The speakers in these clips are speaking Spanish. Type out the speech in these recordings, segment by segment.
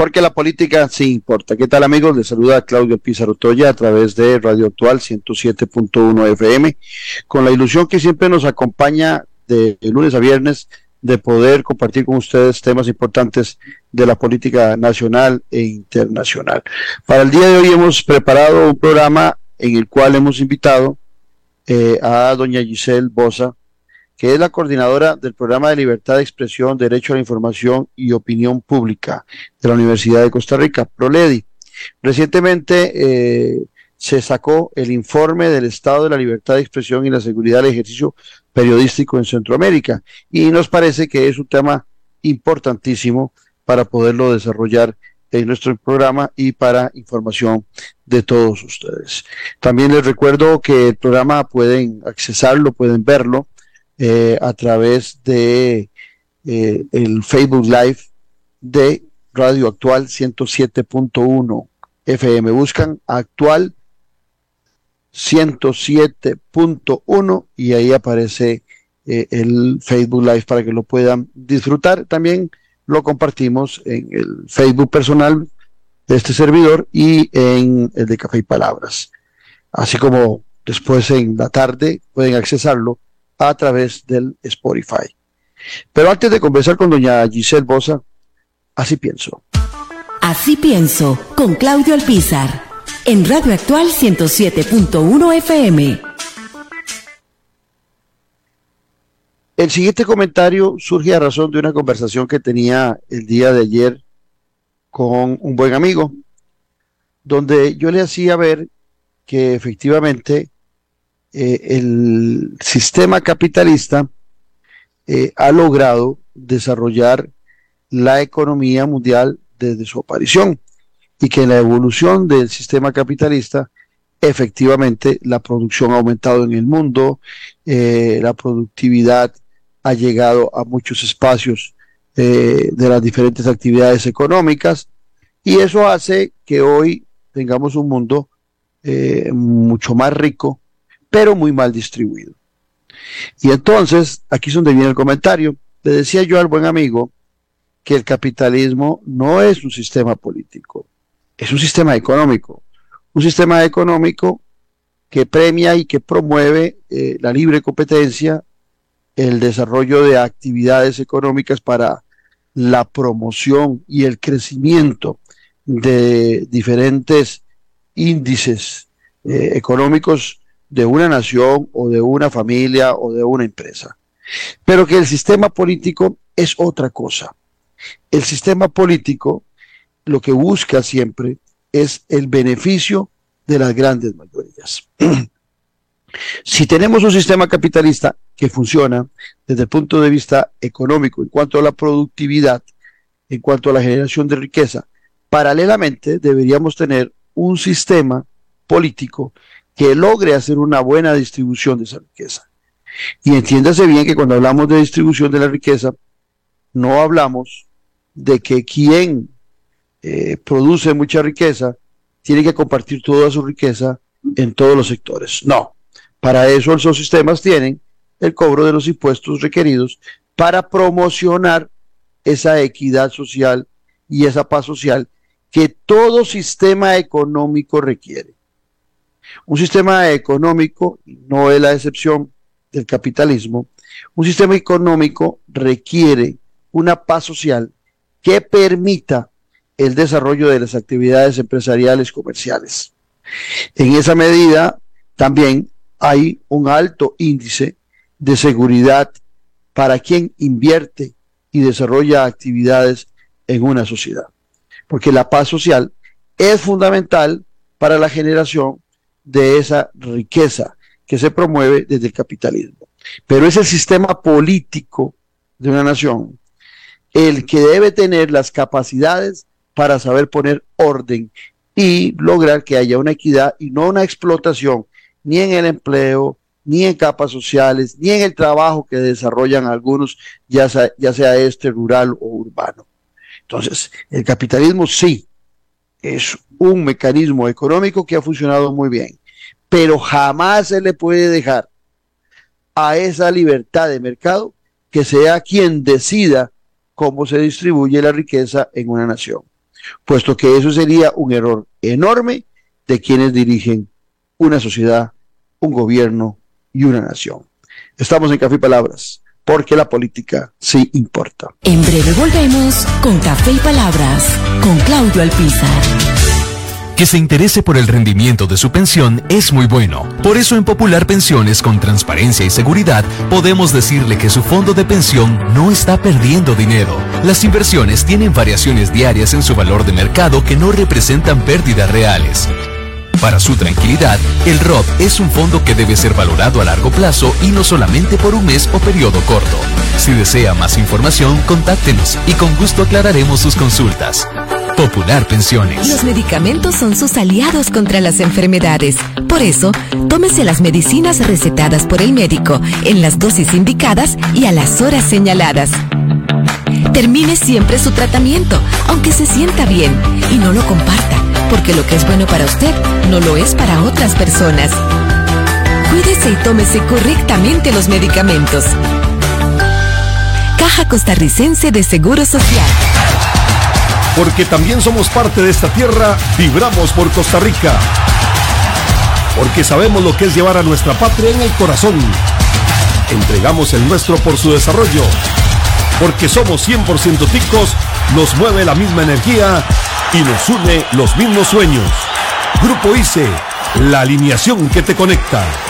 porque la política sí importa. ¿Qué tal amigos? Les saluda Claudio Pizarro Toya a través de Radio Actual 107.1 FM, con la ilusión que siempre nos acompaña de lunes a viernes de poder compartir con ustedes temas importantes de la política nacional e internacional. Para el día de hoy hemos preparado un programa en el cual hemos invitado eh, a doña Giselle Bosa, que es la coordinadora del programa de libertad de expresión, derecho a la información y opinión pública de la Universidad de Costa Rica, ProLEDI. Recientemente eh, se sacó el informe del estado de la libertad de expresión y la seguridad del ejercicio periodístico en Centroamérica y nos parece que es un tema importantísimo para poderlo desarrollar en nuestro programa y para información de todos ustedes. También les recuerdo que el programa pueden accesarlo, pueden verlo eh, a través de eh, el Facebook Live de Radio Actual 107.1 FM. Buscan Actual 107.1 y ahí aparece eh, el Facebook Live para que lo puedan disfrutar. También lo compartimos en el Facebook personal de este servidor y en el de Café y Palabras. Así como después en la tarde pueden accesarlo a través del Spotify. Pero antes de conversar con doña Giselle Bosa, así pienso. Así pienso, con Claudio Alpizar, en Radio Actual 107.1 FM. El siguiente comentario surge a razón de una conversación que tenía el día de ayer con un buen amigo, donde yo le hacía ver que efectivamente eh, el sistema capitalista eh, ha logrado desarrollar la economía mundial desde su aparición y que en la evolución del sistema capitalista efectivamente la producción ha aumentado en el mundo, eh, la productividad ha llegado a muchos espacios de las diferentes actividades económicas y eso hace que hoy tengamos un mundo mucho más rico pero muy mal distribuido. Y entonces, aquí es donde viene el comentario. Le decía yo al buen amigo que el capitalismo no es un sistema político, es un sistema económico. Un sistema económico que premia y que promueve eh, la libre competencia, el desarrollo de actividades económicas para la promoción y el crecimiento de diferentes índices eh, económicos de una nación o de una familia o de una empresa. Pero que el sistema político es otra cosa. El sistema político lo que busca siempre es el beneficio de las grandes mayorías. si tenemos un sistema capitalista que funciona desde el punto de vista económico en cuanto a la productividad, en cuanto a la generación de riqueza, paralelamente deberíamos tener un sistema político que logre hacer una buena distribución de esa riqueza. Y entiéndase bien que cuando hablamos de distribución de la riqueza, no hablamos de que quien eh, produce mucha riqueza tiene que compartir toda su riqueza en todos los sectores. No, para eso esos sistemas tienen el cobro de los impuestos requeridos para promocionar esa equidad social y esa paz social que todo sistema económico requiere. Un sistema económico, no es la excepción del capitalismo, un sistema económico requiere una paz social que permita el desarrollo de las actividades empresariales comerciales. En esa medida, también hay un alto índice de seguridad para quien invierte y desarrolla actividades en una sociedad. Porque la paz social es fundamental para la generación de esa riqueza que se promueve desde el capitalismo. Pero es el sistema político de una nación el que debe tener las capacidades para saber poner orden y lograr que haya una equidad y no una explotación ni en el empleo, ni en capas sociales, ni en el trabajo que desarrollan algunos, ya sea, ya sea este rural o urbano. Entonces, el capitalismo sí es un mecanismo económico que ha funcionado muy bien, pero jamás se le puede dejar a esa libertad de mercado que sea quien decida cómo se distribuye la riqueza en una nación. puesto que eso sería un error enorme de quienes dirigen una sociedad, un gobierno y una nación. Estamos en Café Palabras, porque la política sí importa. En breve volvemos con Café y Palabras, con Claudio Alpizar. Que se interese por el rendimiento de su pensión es muy bueno. Por eso en Popular Pensiones con transparencia y seguridad podemos decirle que su fondo de pensión no está perdiendo dinero. Las inversiones tienen variaciones diarias en su valor de mercado que no representan pérdidas reales. Para su tranquilidad, el ROP es un fondo que debe ser valorado a largo plazo y no solamente por un mes o periodo corto. Si desea más información, contáctenos y con gusto aclararemos sus consultas. Popular Pensiones. Los medicamentos son sus aliados contra las enfermedades. Por eso, tómese las medicinas recetadas por el médico en las dosis indicadas y a las horas señaladas. Termine siempre su tratamiento, aunque se sienta bien, y no lo comparta, porque lo que es bueno para usted no lo es para otras personas. Cuídese y tómese correctamente los medicamentos. Caja Costarricense de Seguro Social. Porque también somos parte de esta tierra, vibramos por Costa Rica. Porque sabemos lo que es llevar a nuestra patria en el corazón. Entregamos el nuestro por su desarrollo. Porque somos 100% ticos, nos mueve la misma energía y nos une los mismos sueños. Grupo ICE, la alineación que te conecta.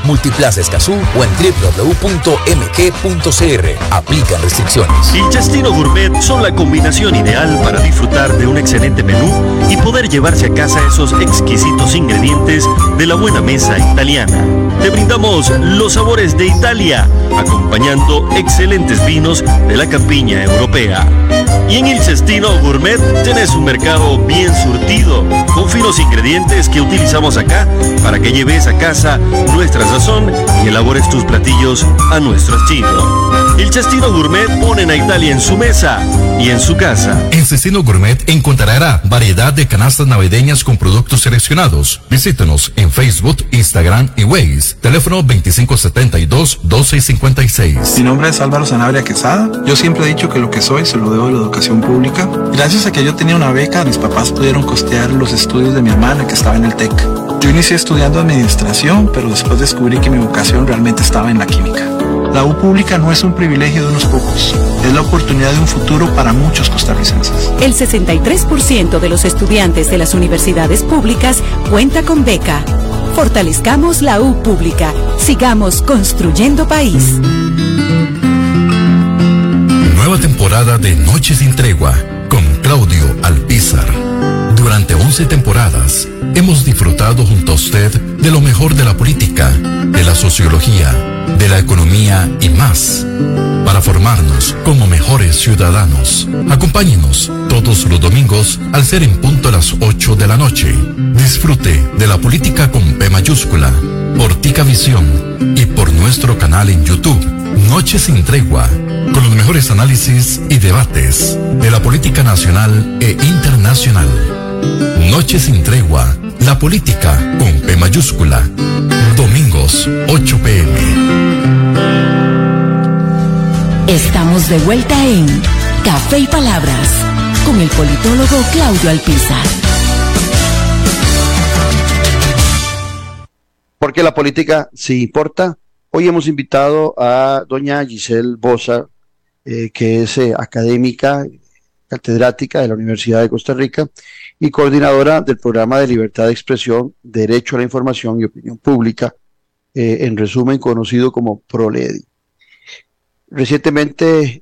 Multiplaza Escazú o en www.mg.cr. Aplican restricciones. Y Chastino Gourmet son la combinación ideal para disfrutar de un excelente menú y poder llevarse a casa esos exquisitos ingredientes de la buena mesa italiana. Te brindamos los sabores de Italia, acompañando excelentes vinos de la campiña europea. Y en el Cestino Gourmet tenés un mercado bien surtido, con finos ingredientes que utilizamos acá para que lleves a casa nuestra sazón y elabores tus platillos a nuestro estilo. El Cestino Gourmet ponen a Italia en su mesa y en su casa. En Cestino Gourmet encontrará variedad de canastas navideñas con productos seleccionados. Visítenos en Facebook, Instagram y Waze. Teléfono 2572-1256. Mi nombre es Álvaro Sanabria Quesada. Yo siempre he dicho que lo que soy se lo debo a la educación pública. Gracias a que yo tenía una beca, mis papás pudieron costear los estudios de mi hermana que estaba en el TEC. Yo inicié estudiando administración, pero después descubrí que mi vocación realmente estaba en la química. La U pública no es un privilegio de unos pocos, es la oportunidad de un futuro para muchos costarricenses. El 63% de los estudiantes de las universidades públicas cuenta con beca. Fortalezcamos la U pública. Sigamos construyendo país. Nueva temporada de Noches sin Tregua con Claudio Alpizar. Durante 11 temporadas hemos disfrutado junto a usted de lo mejor de la política, de la sociología, de la economía y más, para formarnos como mejores ciudadanos. Acompáñenos todos los domingos al ser en punto a las 8 de la noche. Disfrute de la política con P mayúscula, por Tica Visión y por nuestro canal en YouTube, Noche sin Tregua, con los mejores análisis y debates de la política nacional e internacional. Noche sin tregua, la política con P mayúscula. Domingos, 8 pm. Estamos de vuelta en Café y Palabras con el politólogo Claudio Alpizar. Porque la política sí importa. Hoy hemos invitado a doña Giselle Bosa, eh, que es eh, académica, catedrática de la Universidad de Costa Rica y coordinadora del programa de libertad de expresión, derecho a la información y opinión pública, eh, en resumen conocido como PROLEDI. Recientemente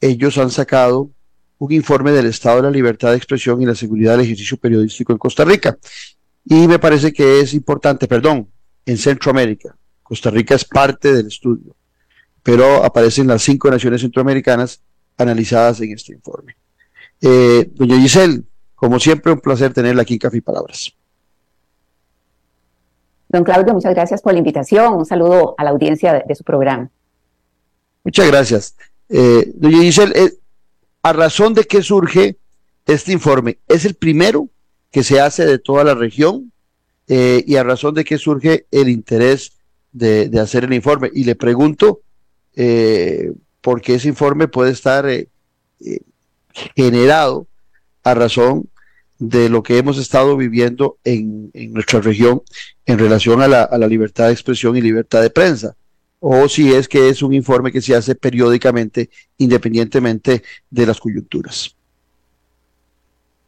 ellos han sacado un informe del estado de la libertad de expresión y la seguridad del ejercicio periodístico en Costa Rica. Y me parece que es importante, perdón, en Centroamérica. Costa Rica es parte del estudio pero aparecen las cinco naciones centroamericanas analizadas en este informe. Eh, doña Giselle, como siempre, un placer tenerla aquí en Café y Palabras. Don Claudio, muchas gracias por la invitación. Un saludo a la audiencia de, su programa. Muchas gracias. Eh, doña Giselle, eh, ¿a razón de qué surge este informe? ¿Es el primero que se hace de toda la región? Eh, ¿Y a razón de qué surge el interés de, hacer el informe? Y le pregunto, porque ese informe puede estar generado a razón de lo que hemos estado viviendo en, nuestra región en relación a la, libertad de expresión y libertad de prensa, o si es que es un informe que se hace periódicamente independientemente de las coyunturas.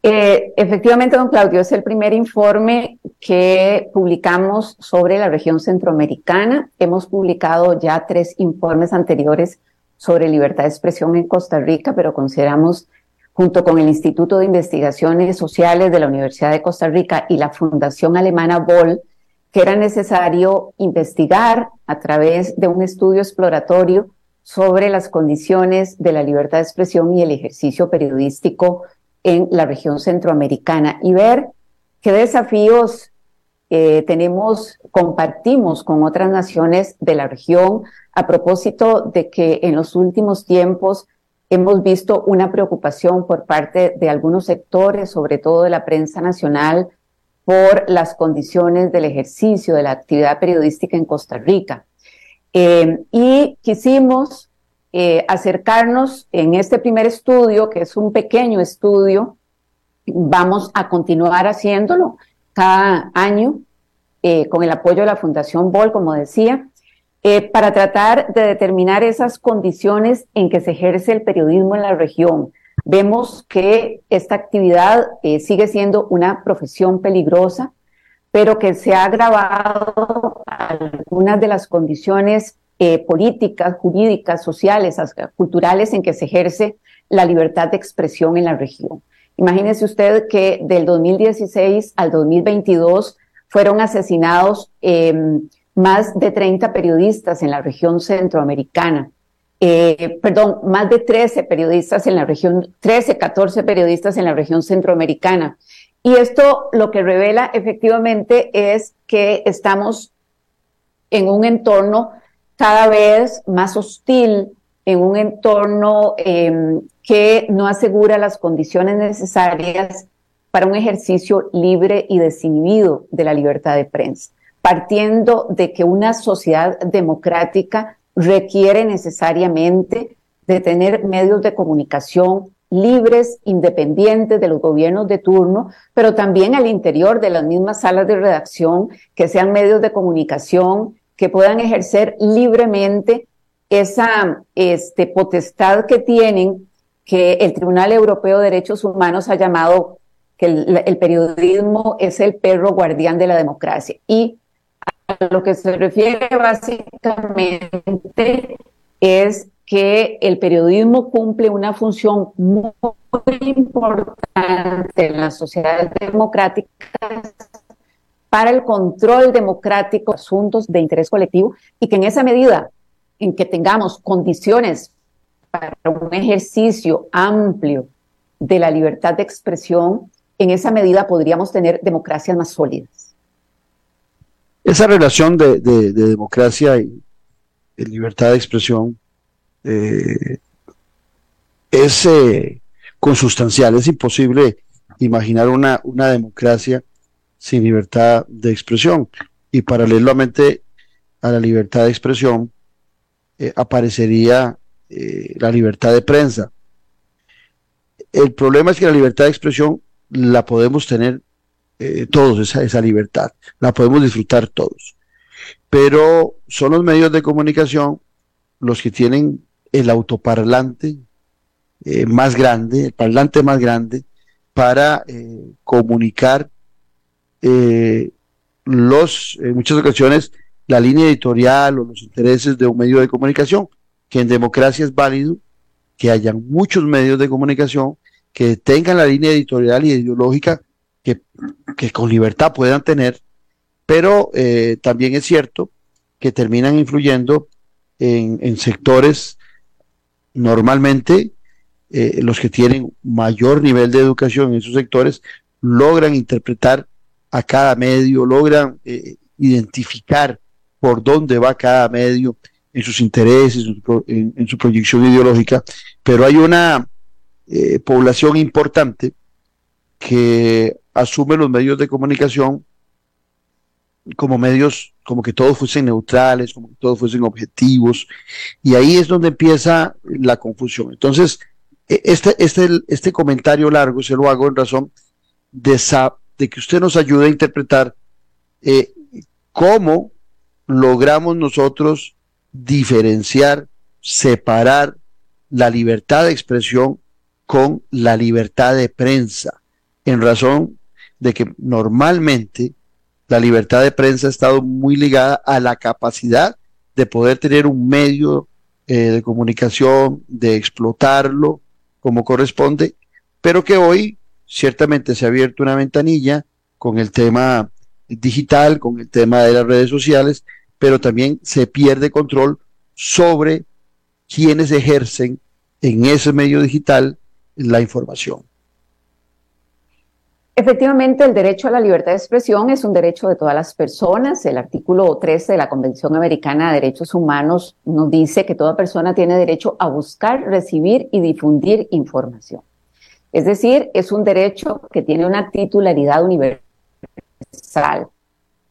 Eh, efectivamente, don Claudio, es el primer informe que publicamos sobre la región centroamericana. Hemos publicado ya tres informes anteriores sobre libertad de expresión en Costa Rica, pero consideramos junto con el Instituto de Investigaciones Sociales de la Universidad de Costa Rica y la Fundación Alemana Boll, que era necesario investigar a través de un estudio exploratorio sobre las condiciones de la libertad de expresión y el ejercicio periodístico en la región centroamericana y ver qué desafíos eh, tenemos, compartimos con otras naciones de la región a propósito de que en los últimos tiempos hemos visto una preocupación por parte de algunos sectores, sobre todo de la prensa nacional, por las condiciones del ejercicio de la actividad periodística en Costa Rica. Eh, y quisimos eh, acercarnos en este primer estudio, que es un pequeño estudio, vamos a continuar haciéndolo cada año eh, con el apoyo de la Fundación BOL, como decía, eh, para tratar de determinar esas condiciones en que se ejerce el periodismo en la región. Vemos que esta actividad sigue siendo una profesión peligrosa, pero que se ha agravado algunas de las condiciones eh, políticas, jurídicas, sociales, culturales en que se ejerce la libertad de expresión en la región. Imagínese usted que del 2016 al 2022 fueron asesinados eh, más de 30 periodistas en la región centroamericana. Eh, perdón, más de 13 periodistas en la región, 13, 14 periodistas en la región centroamericana. Y esto lo que revela efectivamente es que estamos en un entorno cada vez más hostil, en un entorno em, que no asegura las condiciones necesarias para un ejercicio libre y desinhibido de la libertad de prensa partiendo de que una sociedad democrática requiere necesariamente de tener medios de comunicación libres, independientes de los gobiernos de turno, pero también al interior de las mismas salas de redacción, que sean medios de comunicación que puedan ejercer libremente esa este, potestad que tienen, que el Tribunal Europeo de Derechos Humanos ha llamado que el, el periodismo es el perro guardián de la democracia. Y a lo que se refiere básicamente es que el periodismo cumple una función muy importante en las sociedades democráticas para el control democrático de asuntos de interés colectivo y que en esa medida en que tengamos condiciones para un ejercicio amplio de la libertad de expresión, en esa medida podríamos tener democracias más sólidas. Esa relación de, democracia y libertad de expresión eh, es eh, consustancial, es imposible imaginar una democracia sin libertad de expresión. Y paralelamente a la libertad de expresión eh, aparecería la libertad de prensa. El problema es que la libertad de expresión la podemos tener eh, todos esa, esa libertad, la podemos disfrutar todos. Pero son los medios de comunicación los que tienen el autoparlante eh, más grande, el parlante más grande, para eh, comunicar los, en muchas ocasiones, la línea editorial o los intereses de un medio de comunicación, que en democracia es válido que hayan muchos medios de comunicación que tengan la línea editorial y ideológica que, con libertad puedan tener, pero eh, también es cierto que terminan influyendo en, sectores normalmente eh, los que tienen mayor nivel de educación en esos sectores logran interpretar a cada medio, logran eh, identificar por dónde va cada medio en sus intereses, en, su proyección ideológica, pero hay una eh, población importante que asume los medios de comunicación como medios, como que todos fuesen neutrales, como que todos fuesen objetivos, y ahí es donde empieza la confusión. Entonces, e, este, este, este comentario largo se lo hago en razón de, de que usted nos ayude a interpretar eh, cómo logramos nosotros diferenciar, separar la libertad de expresión con la libertad de prensa, en razón de que normalmente la libertad de prensa ha estado muy ligada a la capacidad de poder tener un medio eh, de comunicación, de explotarlo como corresponde, pero que hoy ciertamente se ha abierto una ventanilla con el tema digital, con el tema de las redes sociales, pero también se pierde control sobre quienes ejercen en ese medio digital la información. Efectivamente, el derecho a la libertad de expresión es un derecho de todas las personas. El artículo 13 de la Convención Americana de Derechos Humanos nos dice que toda persona tiene derecho a buscar, recibir y difundir información. Es decir, es un derecho que tiene una titularidad universal.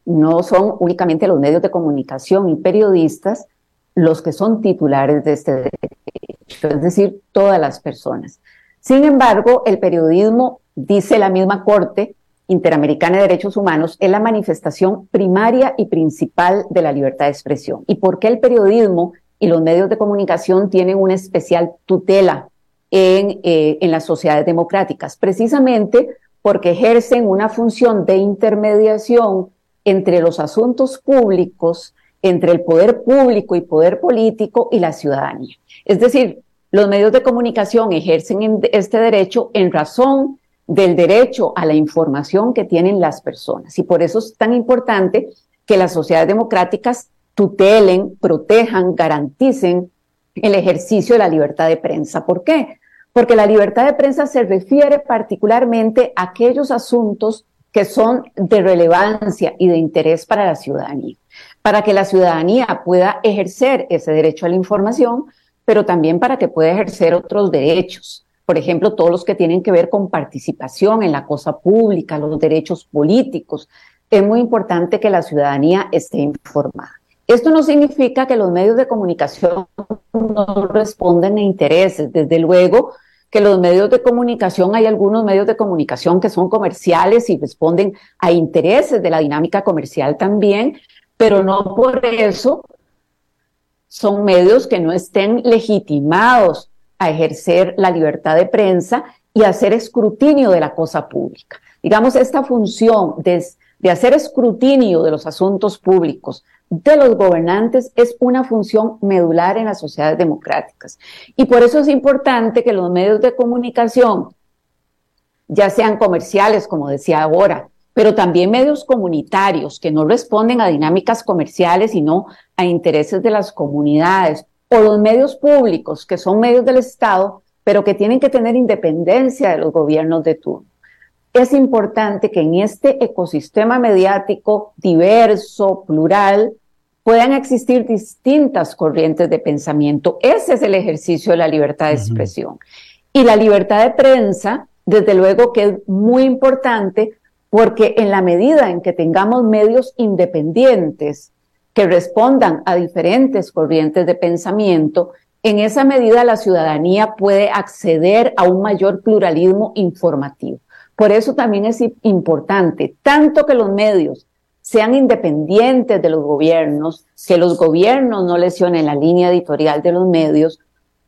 No son únicamente los medios de comunicación y periodistas los que son titulares de este derecho, es decir, todas las personas. Sin embargo, el periodismo, dice la misma Corte Interamericana de Derechos Humanos, es la manifestación primaria y principal de la libertad de expresión. ¿Y por qué el periodismo y los medios de comunicación tienen una especial tutela en, eh, en las sociedades democráticas? Precisamente porque ejercen una función de intermediación entre los asuntos públicos, entre el poder público y poder político y la ciudadanía. Es decir, los medios de comunicación ejercen este derecho en razón del derecho a la información que tienen las personas. Y por eso es tan importante que las sociedades democráticas tutelen, protejan, garanticen el ejercicio de la libertad de prensa. ¿Por qué? Porque la libertad de prensa se refiere particularmente a aquellos asuntos que son de relevancia y de interés para la ciudadanía. Para que la ciudadanía pueda ejercer ese derecho a la información, pero también para que pueda ejercer otros derechos. Por ejemplo, todos los que tienen que ver con participación en la cosa pública, los derechos políticos. Es muy importante que la ciudadanía esté informada. Esto no significa que los medios de comunicación no responden a intereses. Desde luego que los medios de comunicación, hay algunos medios de comunicación que son comerciales y responden a intereses de la dinámica comercial también, pero no por eso son medios que no estén legitimados a ejercer la libertad de prensa y hacer escrutinio de la cosa pública. Digamos, esta función de, de hacer escrutinio de los asuntos públicos de los gobernantes es una función medular en las sociedades democráticas. Y por eso es importante que los medios de comunicación, ya sean comerciales, como decía ahora, pero también medios comunitarios que no responden a dinámicas comerciales, sino a intereses de las comunidades, o los medios públicos, que son medios del Estado, pero que tienen que tener independencia de los gobiernos de turno. Es importante que en este ecosistema mediático diverso, plural, puedan existir distintas corrientes de pensamiento. Ese es el ejercicio de la libertad de expresión. Y la libertad de prensa, desde luego que es muy importante porque en la medida en que tengamos medios independientes que respondan a diferentes corrientes de pensamiento, en esa medida la ciudadanía puede acceder a un mayor pluralismo informativo. Por eso también es importante tanto que los medios sean independientes de los gobiernos, que los gobiernos no lesionen la línea editorial de los medios,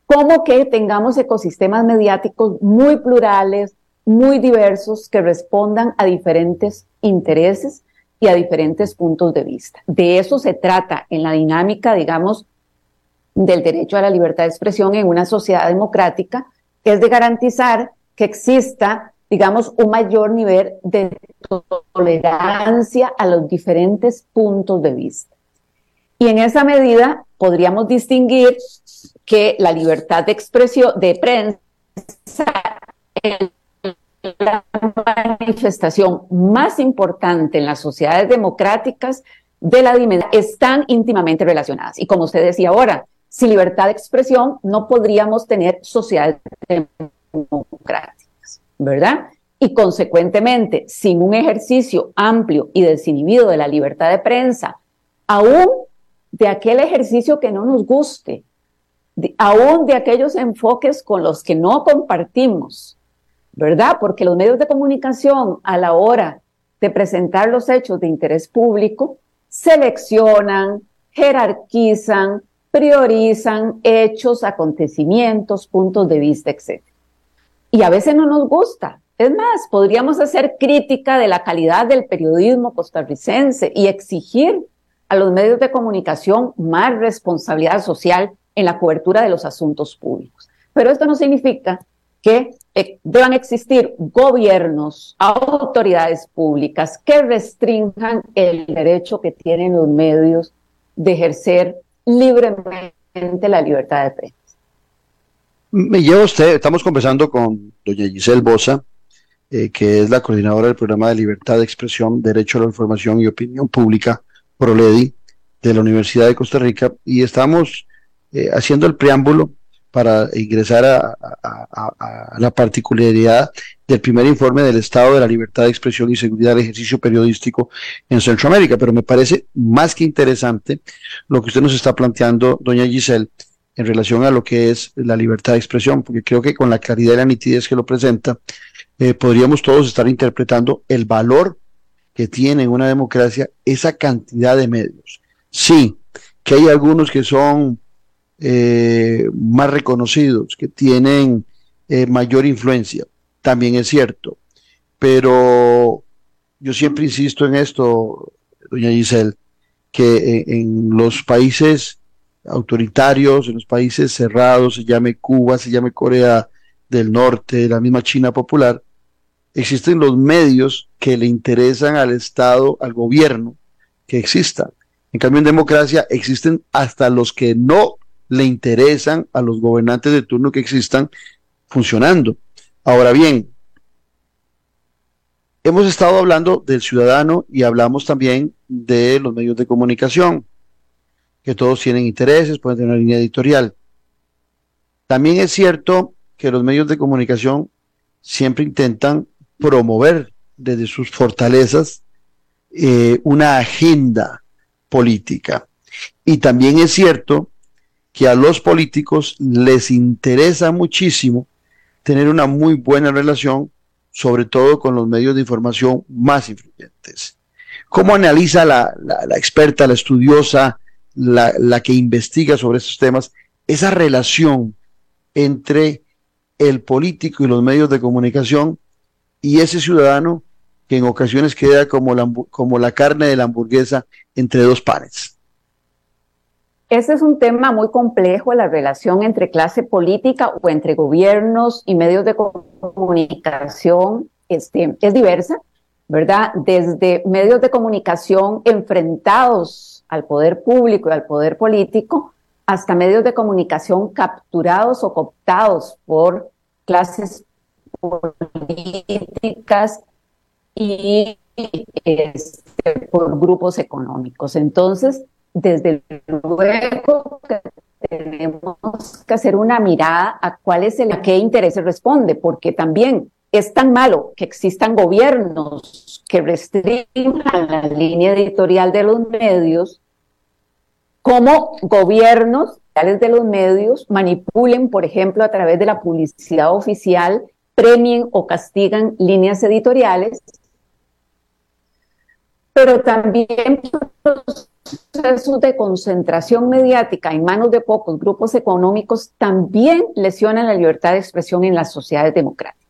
como que tengamos ecosistemas mediáticos muy plurales, muy diversos que respondan a diferentes intereses y a diferentes puntos de vista. De eso se trata en la dinámica, digamos, del derecho a la libertad de expresión en una sociedad democrática, que es de garantizar que exista, digamos, un mayor nivel de tolerancia a los diferentes puntos de vista. Y en esa medida podríamos distinguir que la libertad de expresión, de prensa, la manifestación más importante en las sociedades democráticas de la dimensión están íntimamente relacionadas. Y como usted decía ahora, sin libertad de expresión no podríamos tener sociedades democráticas, ¿verdad? Y consecuentemente, sin un ejercicio amplio y desinhibido de la libertad de prensa, aún de aquel ejercicio que no nos guste, aún de aquellos enfoques con los que no compartimos, ¿verdad? Porque los medios de comunicación a la hora de presentar los hechos de interés público seleccionan, jerarquizan, priorizan hechos, acontecimientos, puntos de vista, etc. Y a veces no nos gusta. Es más, podríamos hacer crítica de la calidad del periodismo costarricense y exigir a los medios de comunicación más responsabilidad social en la cobertura de los asuntos públicos. Pero esto no significa que eh, deban existir gobiernos, autoridades públicas que restrinjan el derecho que tienen los medios de ejercer libremente la libertad de prensa. Me lleva usted, estamos conversando con doña Giselle Bosa, eh, que es la coordinadora del programa de libertad de expresión, derecho a la información y opinión pública, ProLEDI, de la Universidad de Costa Rica, y estamos eh, haciendo el preámbulo para ingresar a, la particularidad del primer informe del Estado de la Libertad de Expresión y Seguridad del Ejercicio Periodístico en Centroamérica. Pero me parece más que interesante lo que usted nos está planteando, doña Giselle, en relación a lo que es la libertad de expresión, porque creo que con la claridad y la nitidez que lo presenta, eh, podríamos todos estar interpretando el valor que tiene en una democracia esa cantidad de medios. Sí, que hay algunos que son eh, más reconocidos, que tienen eh, mayor influencia. También es cierto. Pero yo siempre insisto en esto, doña Giselle, que en, los países autoritarios, en los países cerrados, se llame Cuba, se llame Corea del Norte, la misma China popular, existen los medios que le interesan al Estado, al gobierno, que existan. En cambio, en democracia existen hasta los que no le interesan a los gobernantes de turno que existan funcionando. Ahora bien, hemos estado hablando del ciudadano y hablamos también de los medios de comunicación, que todos tienen intereses, pueden tener una línea editorial. También es cierto que los medios de comunicación siempre intentan promover desde sus fortalezas eh, una agenda política. Y también es cierto que a los políticos les interesa muchísimo tener una muy buena relación, sobre todo con los medios de información más influyentes. ¿Cómo analiza la, experta, la estudiosa, la, que investiga sobre estos temas, esa relación entre el político y los medios de comunicación y ese ciudadano que en ocasiones queda como la, como la carne de la hamburguesa entre dos panes? Ese es un tema muy complejo, la relación entre clase política o entre gobiernos y medios de comunicación este, es diversa, ¿verdad? Desde medios de comunicación enfrentados al poder público y al poder político, hasta medios de comunicación capturados o cooptados por clases políticas y este, por grupos económicos. Entonces, desde luego tenemos que hacer una mirada a cuál es el a qué intereses responde, porque también es tan malo que existan gobiernos que restringan la línea editorial de los medios, como gobiernos de los medios manipulen, por ejemplo, a través de la publicidad oficial, premien o castigan líneas editoriales, pero también procesos de concentración mediática en manos de pocos grupos económicos también lesionan la libertad de expresión en las sociedades democráticas.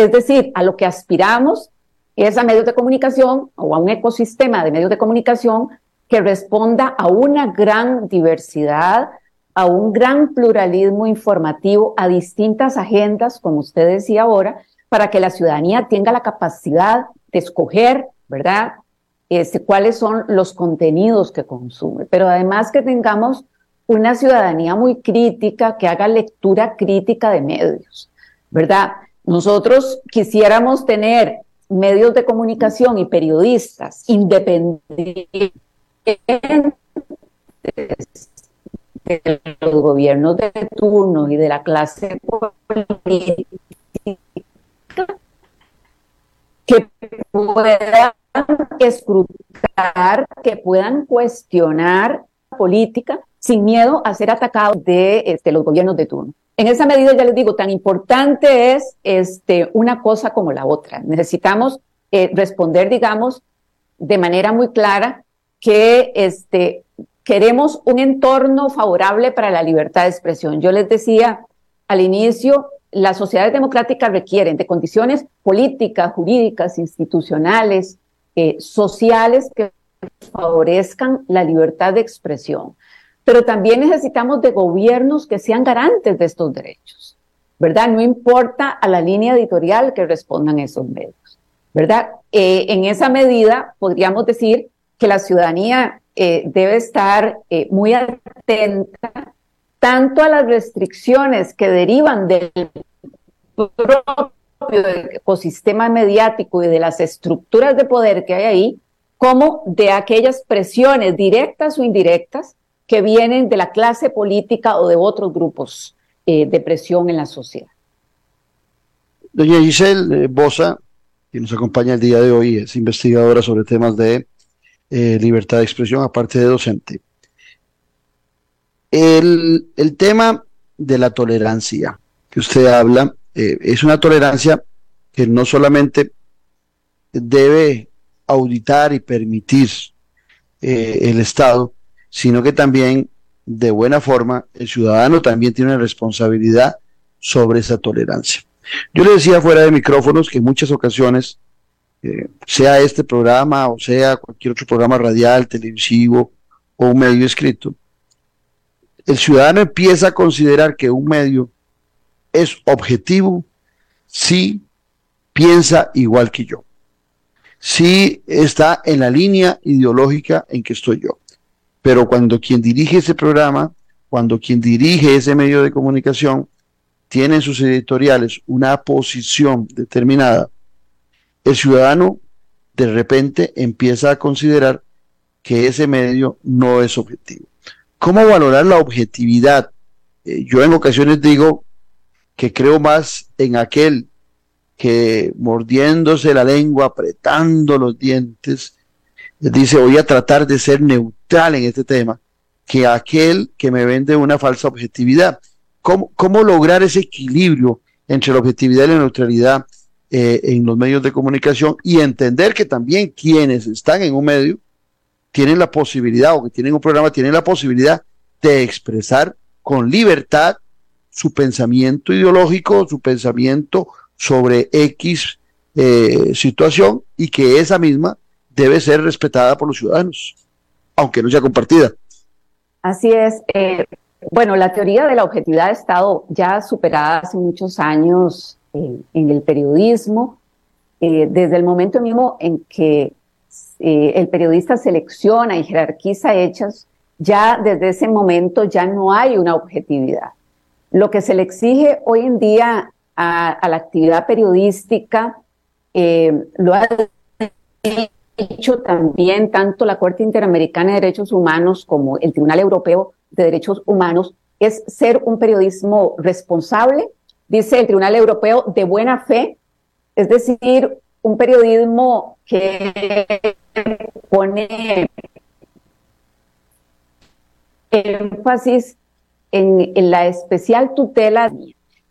Es decir, a lo que aspiramos es a medios de comunicación o a un ecosistema de medios de comunicación que responda a una gran diversidad, a un gran pluralismo informativo, a distintas agendas, como usted decía ahora, para que la ciudadanía tenga la capacidad de escoger, ¿verdad? Este, cuáles son los contenidos que consume, pero además que tengamos una ciudadanía muy crítica, que haga lectura crítica de medios. ¿verdad? Nosotros quisiéramos tener medios de comunicación y periodistas independientes de los gobiernos de turno y de la clase política que puedan escrutar, que puedan cuestionar política sin miedo a ser atacados de este, los gobiernos de turno. En esa medida, ya les digo, tan importante es este, una cosa como la otra. Necesitamos eh, responder, digamos, de manera muy clara que este, queremos un entorno favorable para la libertad de expresión. Yo les decía al inicio, las sociedades democráticas requieren de condiciones políticas, jurídicas, institucionales, eh, sociales que favorezcan la libertad de expresión. Pero también necesitamos de gobiernos que sean garantes de estos derechos, ¿verdad? No importa a la línea editorial que respondan esos medios, ¿verdad? Eh, en esa medida podríamos decir que la ciudadanía eh, debe estar muy atenta tanto a las restricciones que derivan del propio ecosistema mediático y de las estructuras de poder que hay ahí, como de aquellas presiones directas o indirectas que vienen de la clase política o de otros grupos eh, de presión en la sociedad. Doña Giselle eh, Bosa, que nos acompaña el día de hoy, es investigadora sobre temas de eh, libertad de expresión, aparte de docente. El, el tema de la tolerancia que usted habla es una tolerancia que no solamente debe auditar y permitir eh, el Estado, sino que también de buena forma el ciudadano también tiene una responsabilidad sobre esa tolerancia. Yo le decía fuera de micrófonos que en muchas ocasiones, eh, sea este programa o sea cualquier otro programa radial, televisivo o un medio escrito, el ciudadano empieza a considerar que un medio es objetivo si piensa igual que yo, si está en la línea ideológica en que estoy yo. Pero cuando quien dirige ese programa, cuando quien dirige ese medio de comunicación, tiene en sus editoriales una posición determinada, el ciudadano de repente empieza a considerar que ese medio no es objetivo. ¿Cómo valorar la objetividad? Eh, yo en ocasiones digo que creo más en aquel que mordiéndose la lengua, apretando los dientes, dice voy a tratar de ser neutral en este tema, que aquel que me vende una falsa objetividad. ¿Cómo, cómo lograr ese equilibrio entre la objetividad y la neutralidad eh, en los medios de comunicación y entender que también quienes están en un medio tienen la posibilidad o que tienen un programa tienen la posibilidad de expresar con libertad su pensamiento ideológico, su pensamiento sobre X eh, situación y que esa misma debe ser respetada por los ciudadanos, aunque no sea compartida. Así es. Eh, bueno, la teoría de la objetividad ha estado ya superada hace muchos años eh, en el periodismo, desde el momento mismo en que el periodista selecciona y jerarquiza hechos, ya desde ese momento ya no hay una objetividad. Lo que se le exige hoy en día a, la actividad periodística eh, lo ha dicho también tanto la Corte Interamericana de Derechos Humanos como el Tribunal Europeo de Derechos Humanos, es ser un periodismo responsable, dice el Tribunal Europeo, de buena fe, es decir, un periodismo que pone énfasis en, la especial tutela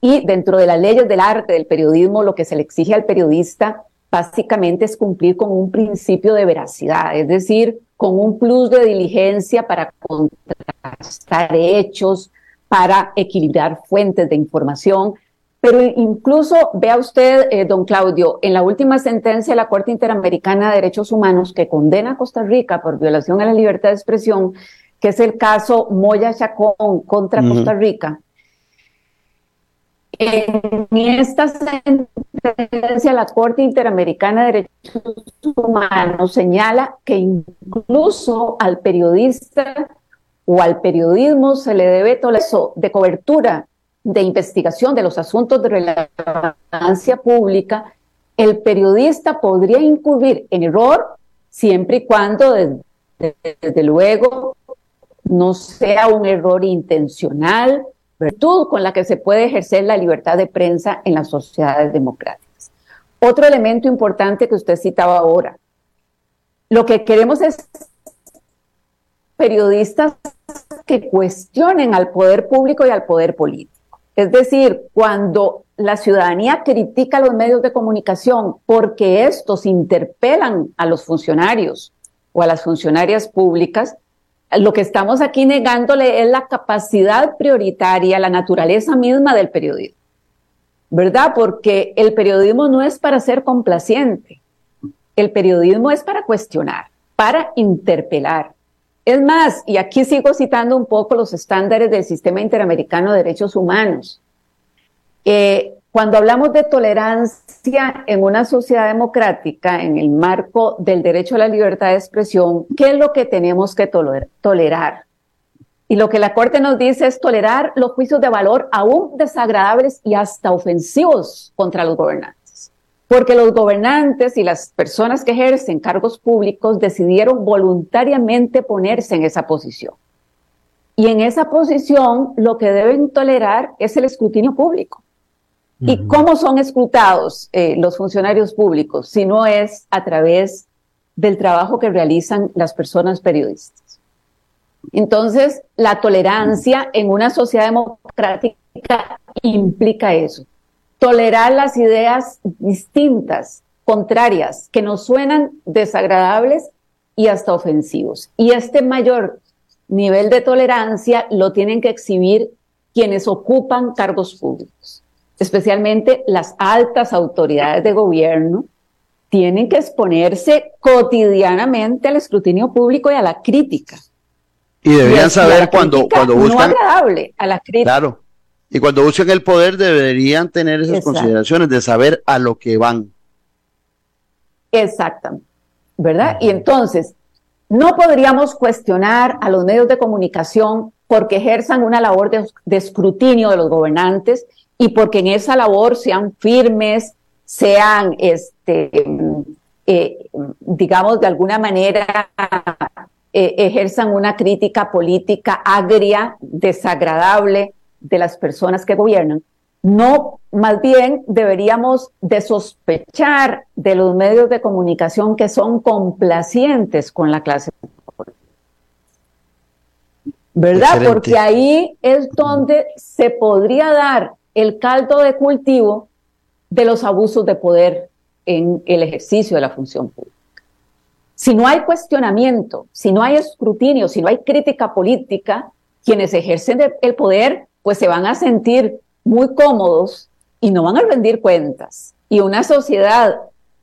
y dentro de las leyes del arte, del periodismo, lo que se le exige al periodista básicamente es cumplir con un principio de veracidad, es decir, con un plus de diligencia para contrastar hechos, para equilibrar fuentes de información. Pero incluso, vea usted, eh, don Claudio, en la última sentencia de la Corte Interamericana de Derechos Humanos que condena a Costa Rica por violación a la libertad de expresión, que es el caso Moya Chacón contra Costa Rica. En esta sentencia, la Corte Interamericana de Derechos Humanos señala que incluso al periodista o al periodismo se le debe todo eso de cobertura de investigación de los asuntos de relevancia pública, el periodista podría incurrir en error siempre y cuando, desde, luego, no sea un error intencional, virtud con la que se puede ejercer la libertad de prensa en las sociedades democráticas. Otro elemento importante que usted citaba ahora, lo que queremos es periodistas que cuestionen al poder público y al poder político. Es decir, cuando la ciudadanía critica los medios de comunicación porque estos interpelan a los funcionarios o a las funcionarias públicas, lo que estamos aquí negándole es la capacidad prioritaria, la naturaleza misma del periodismo. ¿Verdad? Porque el periodismo no es para ser complaciente. El periodismo es para cuestionar, para interpelar. Es más, y aquí sigo citando un poco los estándares del Sistema Interamericano de Derechos Humanos. Eh, cuando hablamos de tolerancia en una sociedad democrática, en el marco del derecho a la libertad de expresión, ¿qué es lo que tenemos que tolerar? Y lo que la Corte nos dice es tolerar los juicios de valor aún desagradables y hasta ofensivos contra los gobernantes. Porque los gobernantes y las personas que ejercen cargos públicos decidieron voluntariamente ponerse en esa posición. Y en esa posición lo que deben tolerar es el escrutinio público ¿Y cómo son escrutados eh, los funcionarios públicos? Si no es a través del trabajo que realizan las personas periodistas. Entonces, la tolerancia en una sociedad democrática implica eso. Tolerar las ideas distintas, contrarias, que nos suenan desagradables y hasta ofensivos. Y este mayor nivel de tolerancia lo tienen que exhibir quienes ocupan cargos públicos especialmente las altas autoridades de gobierno, tienen que exponerse cotidianamente al escrutinio público y a la crítica. Y deberían saber cuando, cuando buscan... No agradable a la crítica. Claro. Y cuando buscan el poder deberían tener esas consideraciones de saber a lo que van. Exactamente. ¿Verdad? Y entonces, no podríamos cuestionar a los medios de comunicación porque ejerzan una labor de escrutinio de los gobernantes y porque en esa labor sean firmes, sean, este, eh, digamos, de alguna manera eh, ejerzan una crítica política agria, desagradable de las personas que gobiernan. No, más bien deberíamos de sospechar de los medios de comunicación que son complacientes con la clase ¿verdad? Porque ahí es donde se podría dar el caldo de cultivo de los abusos de poder en el ejercicio de la función pública. Si no hay cuestionamiento, si no hay escrutinio, si no hay crítica política, quienes ejercen el poder pues se van a sentir muy cómodos y no van a rendir cuentas. Y una sociedad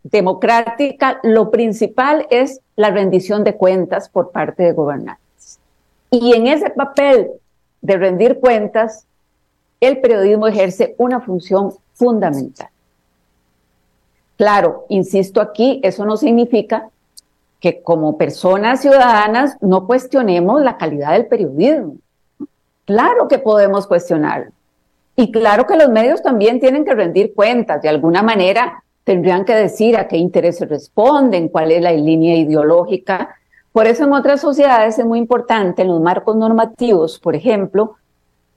democrática, lo principal es la rendición de cuentas por parte de gobernantes. Y en ese papel de rendir cuentas, el periodismo ejerce una función fundamental. Claro, insisto aquí, eso no significa que como personas ciudadanas no cuestionemos la calidad del periodismo. Claro que podemos cuestionarlo. Y claro que los medios también tienen que rendir cuentas. De alguna manera tendrían que decir a qué intereses responden, cuál es la línea ideológica. Por eso en otras sociedades es muy importante, en los marcos normativos, por ejemplo,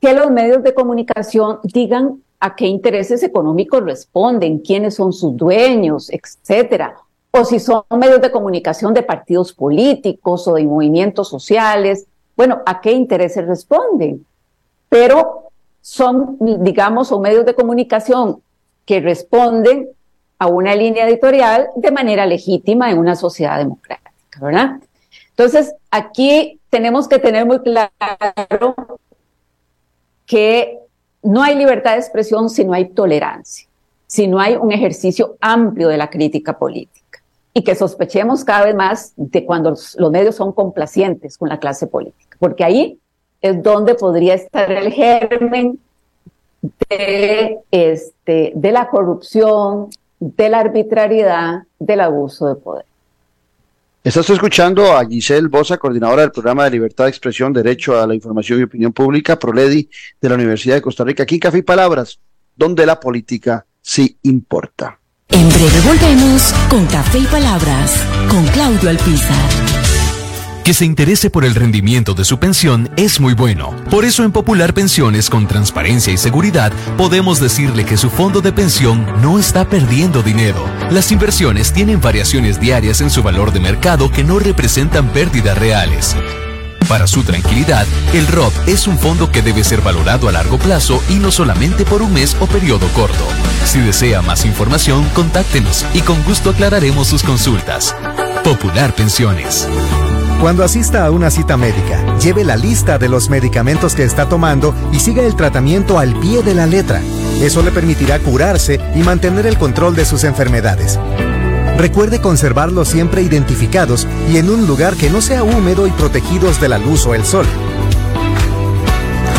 que los medios de comunicación digan a qué intereses económicos responden, quiénes son sus dueños, etcétera. O si son medios de comunicación de partidos políticos o de movimientos sociales, bueno, a qué intereses responden. Pero son, digamos, son medios de comunicación que responden a una línea editorial de manera legítima en una sociedad democrática, ¿verdad? Entonces, aquí tenemos que tener muy claro que no hay libertad de expresión si no hay tolerancia, si no hay un ejercicio amplio de la crítica política y que sospechemos cada vez más de cuando los, medios son complacientes con la clase política, porque ahí es donde podría estar el germen de, este, de la corrupción, de la arbitrariedad, del abuso de poder. Estás escuchando a Giselle Bosa, coordinadora del programa de Libertad de Expresión, Derecho a la Información y Opinión Pública, ProLedi de la Universidad de Costa Rica. Aquí en Café y Palabras, donde la política sí importa. En breve volvemos con Café y Palabras, con Claudio Alpizar. Que se interese por el rendimiento de su pensión es muy bueno. Por eso en Popular Pensiones con transparencia y seguridad podemos decirle que su fondo de pensión no está perdiendo dinero. Las inversiones tienen variaciones diarias en su valor de mercado que no representan pérdidas reales. Para su tranquilidad, el ROP es un fondo que debe ser valorado a largo plazo y no solamente por un mes o periodo corto. Si desea más información, contáctenos y con gusto aclararemos sus consultas. Popular Pensiones. Cuando asista a una cita médica, lleve la lista de los medicamentos que está tomando y siga el tratamiento al pie de la letra. Eso le permitirá curarse y mantener el control de sus enfermedades. Recuerde conservarlos siempre identificados y en un lugar que no sea húmedo y protegidos de la luz o el sol.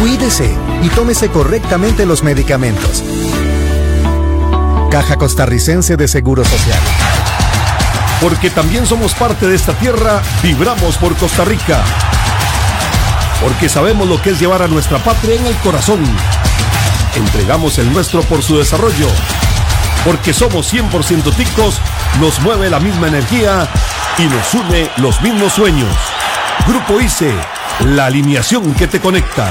Cuídese y tómese correctamente los medicamentos. Caja Costarricense de Seguro Social. Porque también somos parte de esta tierra, vibramos por Costa Rica. Porque sabemos lo que es llevar a nuestra patria en el corazón. Entregamos el nuestro por su desarrollo. Porque somos 100% ticos, nos mueve la misma energía y nos une los mismos sueños. Grupo ICE, la alineación que te conecta.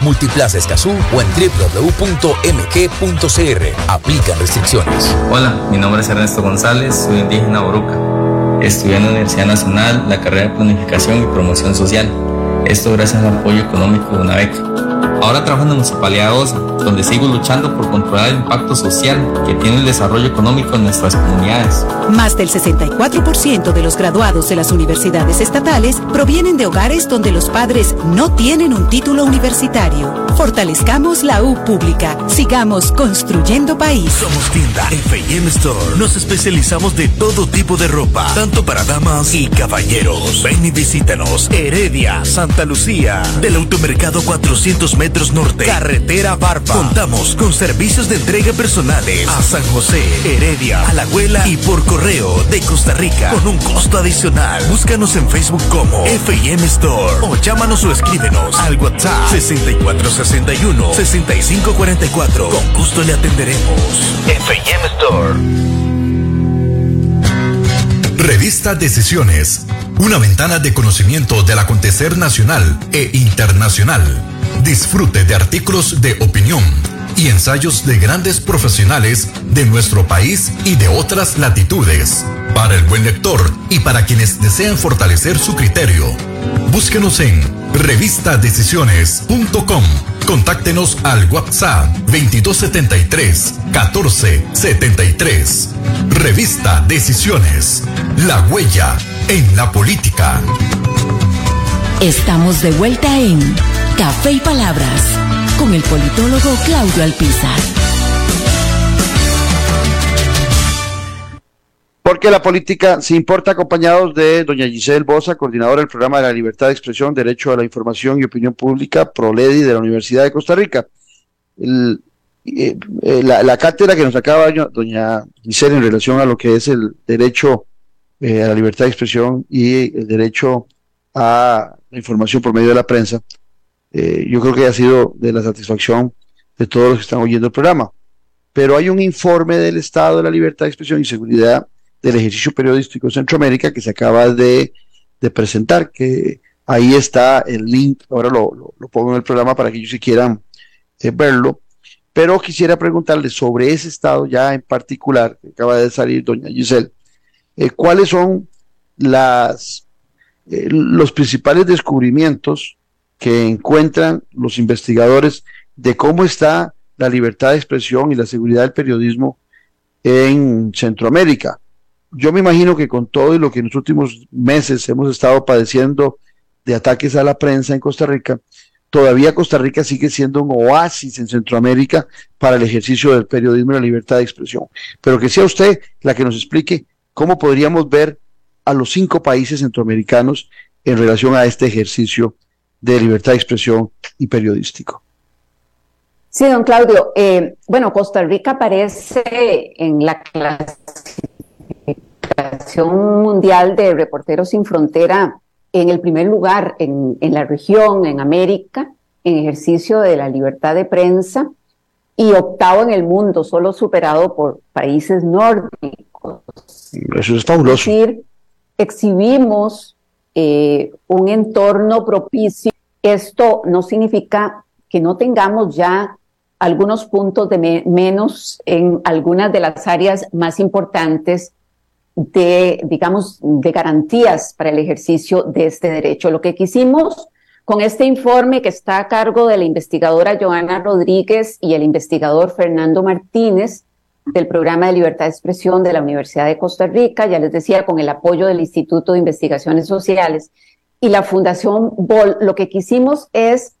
Multiplaza Escazú o en www.mg.cr. Aplican restricciones. Hola, mi nombre es Ernesto González, soy indígena Boruca. Estudié en la Universidad Nacional la carrera de Planificación y Promoción Social. Esto gracias al apoyo económico de una beca. Ahora trabajo en la Municipalidad donde sigo luchando por controlar el impacto social que tiene el desarrollo económico en nuestras comunidades. Más del 64% de los graduados de las universidades estatales provienen de hogares donde los padres no tienen un título universitario. Fortalezcamos la U pública. Sigamos construyendo país. Somos tienda F&M Store. Nos especializamos de todo tipo de ropa, tanto para damas y caballeros. Ven y visítanos. Heredia, Santa Lucía, del automercado 400 metros norte, carretera Barba. Contamos con servicios de entrega personales a San José, Heredia, Alajuela y por correo de Costa Rica con un costo adicional. Búscanos en Facebook como F&M Store o llámanos o escríbenos al WhatsApp 6461 6544. Con gusto le atenderemos. F&M Store. Revista Decisiones, una ventana de conocimiento del acontecer nacional e internacional. Disfrute de artículos de opinión y ensayos de grandes profesionales de nuestro país y de otras latitudes. Para el buen lector y para quienes desean fortalecer su criterio. Búsquenos en revistadecisiones.com. Contáctenos al WhatsApp 2273 1473. Revista Decisiones. La huella en la política. Estamos de vuelta en Café y Palabras con el politólogo Claudio Alpizar. Porque la política se importa acompañados de doña Giselle Bosa, coordinadora del programa de la libertad de expresión, derecho a la información y opinión pública, ProLedi de la Universidad de Costa Rica. Eh, eh, la, la, cátedra que nos acaba doña Giselle en relación a lo que es el derecho eh, a la libertad de expresión y el derecho a la información por medio de la prensa, yo creo que ha sido de la satisfacción de todos los que están oyendo el programa. Pero hay un informe del Estado de la Libertad de Expresión y Seguridad del Ejercicio Periodístico Centroamérica que se acaba de, presentar, que ahí está el link, ahora lo pongo en el programa para que ellos si quieran eh, verlo, pero quisiera preguntarle sobre ese estado ya en particular, que acaba de salir doña Giselle, eh, cuáles son las, eh, los principales descubrimientos que encuentran los investigadores de cómo está la libertad de expresión y la seguridad del periodismo en Centroamérica. Yo me imagino que con todo y lo que en los últimos meses hemos estado padeciendo de ataques a la prensa en Costa Rica, todavía Costa Rica sigue siendo un oasis en Centroamérica para el ejercicio del periodismo y la libertad de expresión. Pero que sea usted la que nos explique cómo podríamos ver a los cinco países centroamericanos en relación a este ejercicio de libertad de expresión y periodístico. Sí, don Claudio. Eh, bueno, Costa Rica aparece en la clasificación mundial de Reporteros sin Frontera en el primer lugar en, en la región, en América, en ejercicio de la libertad de prensa y octavo en el mundo, solo superado por países nórdicos. Eso es fabuloso. Es decir, exhibimos eh, un entorno propicio. Esto no significa que no tengamos ya algunos puntos de menos en algunas de las áreas más importantes de, digamos, de garantías para el ejercicio de este derecho. Lo que quisimos con este informe que está a cargo de la investigadora Joana Rodríguez y el investigador Fernando Martínez del Programa de Libertad de Expresión de la Universidad de Costa Rica, ya les decía, con el apoyo del Instituto de Investigaciones Sociales y la Fundación BOL, lo que quisimos es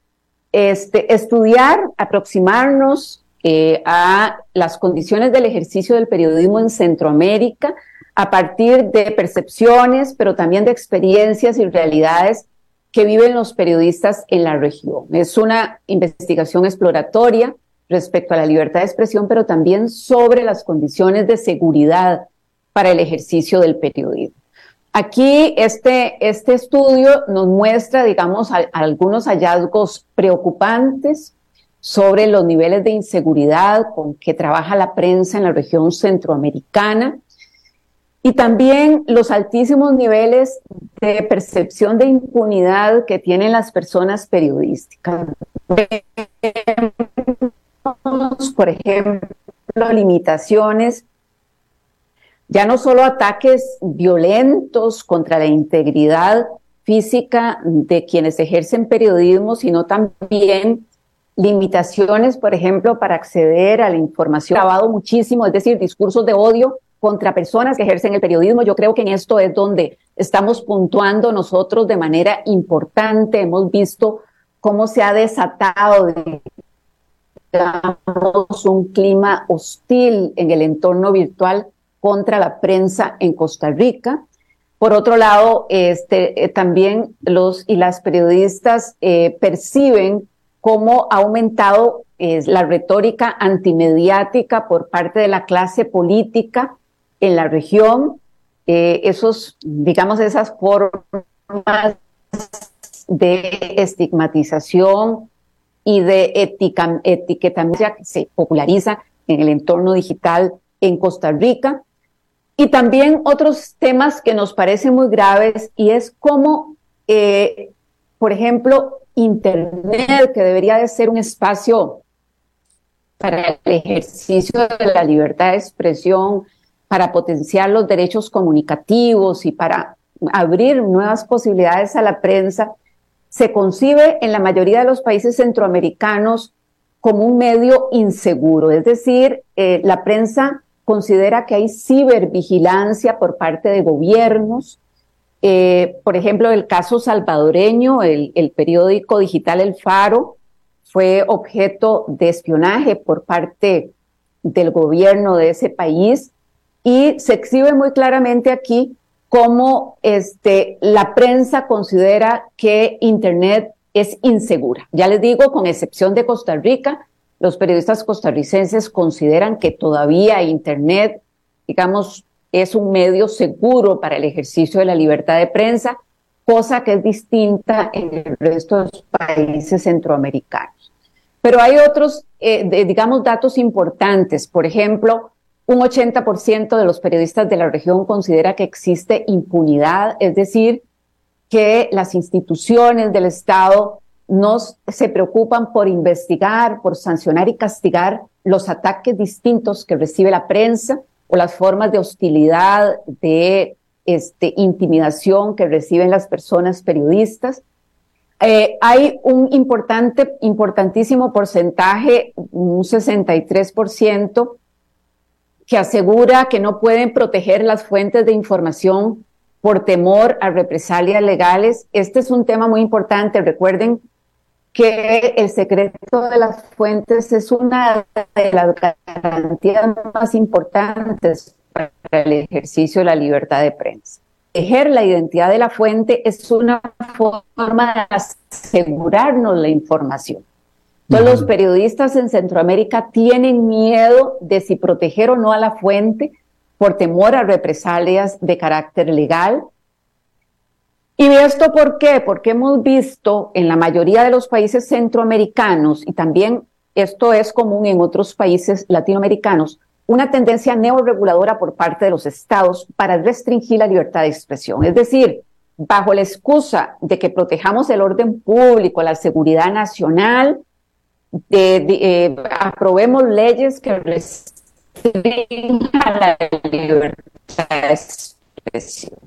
este, estudiar, aproximarnos eh, a las condiciones del ejercicio del periodismo en Centroamérica, a partir de percepciones, pero también de experiencias y realidades que viven los periodistas en la región. Es una investigación exploratoria respecto a la libertad de expresión, pero también sobre las condiciones de seguridad para el ejercicio del periodismo. Aquí este, este estudio nos muestra, digamos, algunos hallazgos preocupantes sobre los niveles de inseguridad con que trabaja la prensa en la región centroamericana, y también los altísimos niveles de percepción de impunidad que tienen las personas periodísticas. Por ejemplo, limitaciones, ya no solo ataques violentos contra la integridad física de quienes ejercen periodismo, sino también limitaciones, por ejemplo, para acceder a la información grabado muchísimo, es decir, discursos de odio contra personas que ejercen el periodismo. Yo creo que en esto es donde estamos puntuando nosotros de manera importante. Hemos visto cómo se ha desatado digamos, un clima hostil en el entorno virtual contra la prensa en Costa Rica. Por otro lado, este, eh, también los y las periodistas eh, perciben cómo ha aumentado la retórica antimediática por parte de la clase política en la región, eh, esos, digamos, esas formas de estigmatización y de etiquetamiento que se populariza en el entorno digital en Costa Rica. Y también otros temas que nos parecen muy graves y es cómo, eh, por ejemplo, Internet, que debería de ser un espacio para el ejercicio de la libertad de expresión, para potenciar los derechos comunicativos y para abrir nuevas posibilidades a la prensa, se concibe en la mayoría de los países centroamericanos como un medio inseguro. Es decir, eh, la prensa considera que hay cibervigilancia por parte de gobiernos. Eh, por ejemplo, el caso salvadoreño, el, periódico digital El Faro fue objeto de espionaje por parte del gobierno de ese país y se exhibe muy claramente aquí cómo este, la prensa considera que Internet es insegura. Ya les digo, con excepción de Costa Rica, los periodistas costarricenses consideran que todavía Internet, digamos, es un medio seguro para el ejercicio de la libertad de prensa, cosa que es distinta en el resto de los países centroamericanos. Pero hay otros, eh, digamos, datos importantes. Por ejemplo, un 80% de los periodistas de la región considera que existe impunidad, es decir, que las instituciones del Estado no se preocupan por investigar, por sancionar y castigar los ataques distintos que recibe la prensa o las formas de hostilidad, de este, intimidación que reciben las personas periodistas. Eh, hay un importante, importantísimo porcentaje, un 63%, que asegura que no pueden proteger las fuentes de información por temor a represalias legales. Este es un tema muy importante. Recuerden que el secreto de las fuentes es una de las garantías más importantes para el ejercicio de la libertad de prensa. Proteger la identidad de la fuente es una forma de asegurarnos la información. Todos los periodistas en Centroamérica tienen miedo de si proteger o no a la fuente por temor a represalias de carácter legal. ¿Y esto por qué? Porque hemos visto en la mayoría de los países centroamericanos, y también esto es común en otros países latinoamericanos, una tendencia neoreguladora por parte de los estados para restringir la libertad de expresión. Es decir, bajo la excusa de que protejamos el orden público, la seguridad nacional, de, eh, aprobemos leyes que restrinjan la libertad de expresión.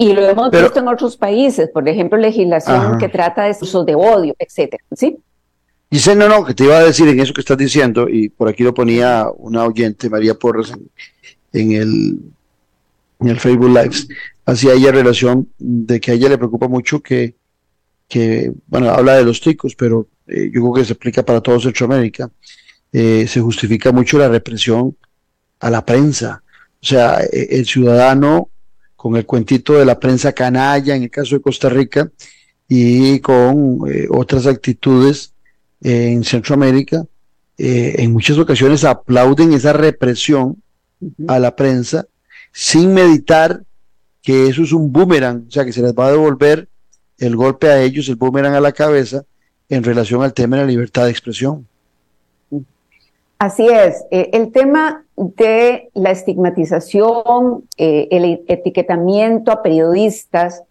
Y lo hemos visto en otros países, por ejemplo, legislación que trata de usos de odio, etcétera, ¿sí? Dice, no, no, que te iba a decir en eso que estás diciendo, y por aquí lo ponía una oyente, María Porras, en, el, en el Facebook Lives, hacía ella relación de que a ella le preocupa mucho que, que bueno, habla de los ticos, pero eh, yo creo que se aplica para todo Centroamérica, eh, se justifica mucho la represión a la prensa. O sea, e, el ciudadano con el cuentito de la prensa canalla, en el caso de Costa Rica, y con eh, otras actitudes en Centroamérica, en muchas ocasiones aplauden esa represión a la prensa sin meditar que eso es un boomerang, o sea, que se les va a devolver el golpe a ellos, el boomerang a la cabeza, en relación al tema de la libertad de expresión. Así es, eh, el tema de la estigmatización, eh, el etiquetamiento a periodistas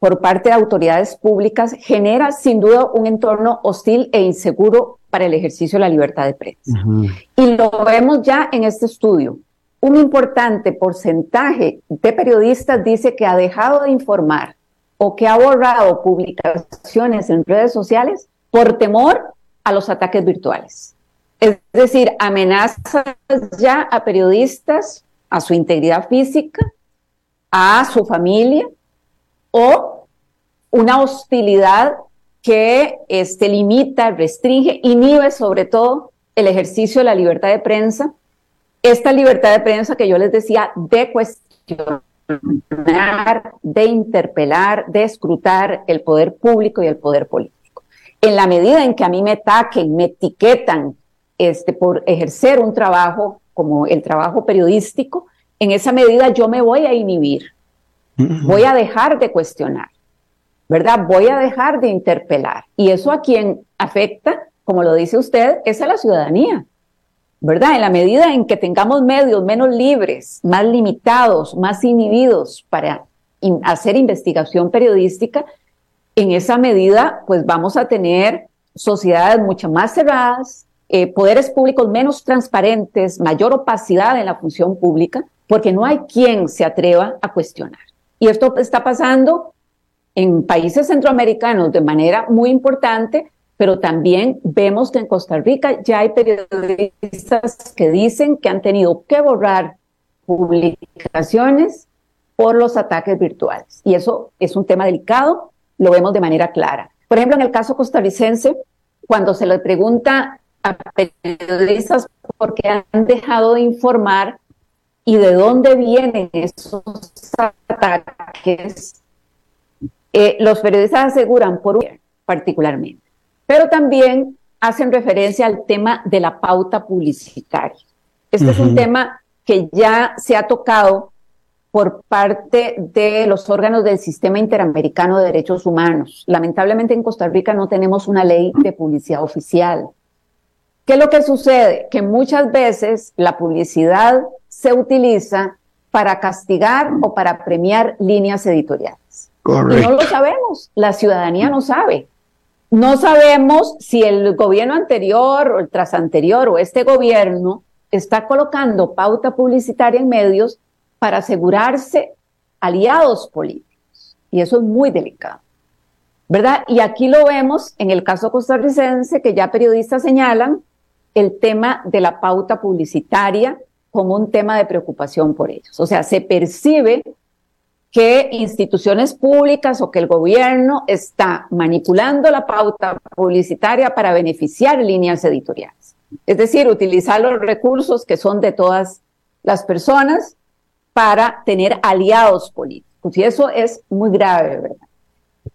por parte de autoridades públicas genera sin duda un entorno hostil e inseguro para el ejercicio de la libertad de prensa. Y lo vemos ya en este estudio. Un importante porcentaje de periodistas dice que ha dejado de informar o que ha borrado publicaciones en redes sociales por temor a los ataques virtuales. Es decir, amenazas ya a periodistas, a su integridad física, a su familia o una hostilidad que este, limita, restringe, inhibe sobre todo el ejercicio de la libertad de prensa. Esta libertad de prensa que yo les decía de cuestión de interpelar, de escrutar el poder público y el poder político. En la medida en que a mí me taquen, me etiquetan este, por ejercer un trabajo como el trabajo periodístico, en esa medida yo me voy a inhibir, voy a dejar de cuestionar, ¿verdad? Voy a dejar de interpelar. Y eso a quien afecta, como lo dice usted, es a la ciudadanía. ¿verdad? En la medida en que tengamos medios menos libres, más limitados, más inhibidos para hacer investigación periodística, en esa medida, pues vamos a tener sociedades mucho más cerradas, eh, poderes públicos menos transparentes, mayor opacidad en la función pública, porque no hay quien se atreva a cuestionar. Y esto está pasando en países centroamericanos de manera muy importante, pero también vemos que en Costa Rica ya hay periodistas que dicen que han tenido que borrar publicaciones por los ataques virtuales. Y eso es un tema delicado, lo vemos de manera clara. Por ejemplo, en el caso costarricense, cuando se le pregunta a periodistas por qué han dejado de informar y de dónde vienen esos ataques, eh, los periodistas aseguran, por particularmente, pero también hacen referencia al tema de la pauta publicitaria. Este es un tema que ya se ha tocado por parte de los órganos del Sistema Interamericano de Derechos Humanos. Lamentablemente en Costa Rica no tenemos una ley de publicidad oficial. ¿Qué es lo que sucede? Que muchas veces la publicidad se utiliza para castigar o para premiar líneas editoriales. Correcto. Y no lo sabemos, la ciudadanía no sabe. No sabemos si el gobierno anterior o el trasanterior o este gobierno está colocando pauta publicitaria en medios para asegurarse aliados políticos. Y eso es muy delicado. ¿Verdad? Y aquí lo vemos en el caso costarricense, que ya periodistas señalan el tema de la pauta publicitaria como un tema de preocupación por ellos. O sea, se percibe que instituciones públicas o que el gobierno está manipulando la pauta publicitaria para beneficiar líneas editoriales. Es decir, utilizar los recursos que son de todas las personas para tener aliados políticos. Y eso es muy grave, ¿verdad?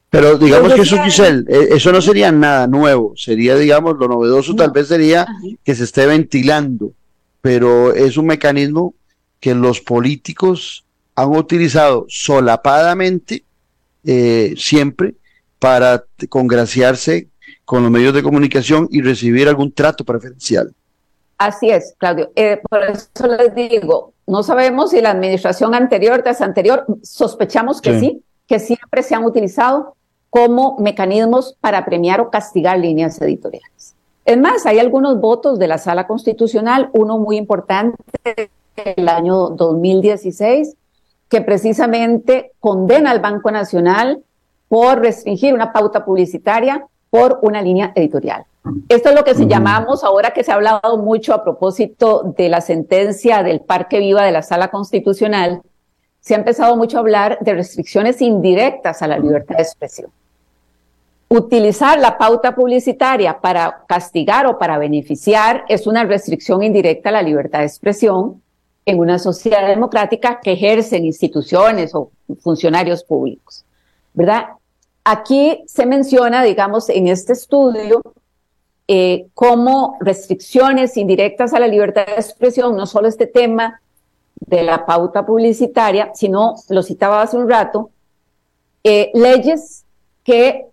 Pero digamos que eso, Giselle, eh, eso no sería nada nuevo, sería, digamos, lo novedoso tal vez sería que se esté ventilando, pero es un mecanismo que los políticos han utilizado solapadamente eh, siempre para congraciarse con los medios de comunicación y recibir algún trato preferencial. Así es, Claudio. Eh, por eso les digo, no sabemos si la administración anterior, tras anterior, sospechamos que sí, que siempre se han utilizado como mecanismos para premiar o castigar líneas editoriales. Es más, hay algunos votos de la Sala Constitucional, uno muy importante el año 2016, que precisamente condena al Banco Nacional por restringir una pauta publicitaria por una línea editorial. Esto es lo que se llamamos, ahora que se ha hablado mucho a propósito de la sentencia del Parque Viva de la Sala Constitucional, se ha empezado mucho a hablar de restricciones indirectas a la libertad de expresión. Utilizar la pauta publicitaria para castigar o para beneficiar es una restricción indirecta a la libertad de expresión en una sociedad democrática que ejercen instituciones o funcionarios públicos, ¿verdad? Aquí se menciona, digamos, en este estudio, eh, como restricciones indirectas a la libertad de expresión, no solo este tema de la pauta publicitaria, sino, lo citaba hace un rato, eh, leyes que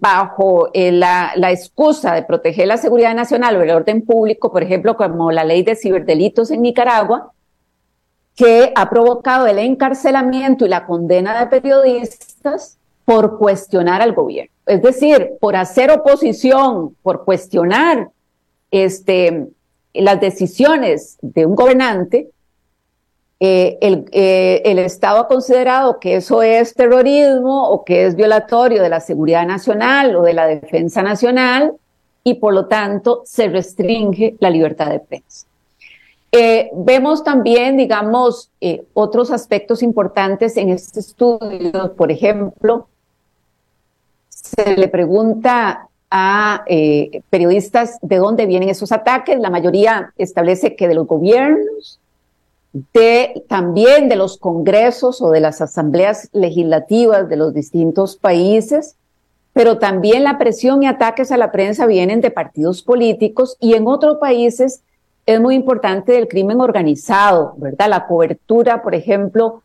bajo eh, la, la, excusa de proteger la seguridad nacional o el orden público, por ejemplo, como la ley de ciberdelitos en Nicaragua, que ha provocado el encarcelamiento y la condena de periodistas por cuestionar al gobierno. Es decir, por hacer oposición, por cuestionar este, las decisiones de un gobernante, eh, el, eh, el, Estado ha considerado que eso es terrorismo o que es violatorio de la seguridad nacional o de la defensa nacional y por lo tanto se restringe la libertad de prensa. Eh, vemos también, digamos, otros aspectos importantes en este estudio. Por ejemplo, se le pregunta a periodistas de dónde vienen esos ataques. La mayoría establece que de los gobiernos, de, también de los congresos o de las asambleas legislativas de los distintos países, pero también la presión y ataques a la prensa vienen de partidos políticos y en otros países es muy importante del crimen organizado, ¿verdad? La cobertura, por ejemplo,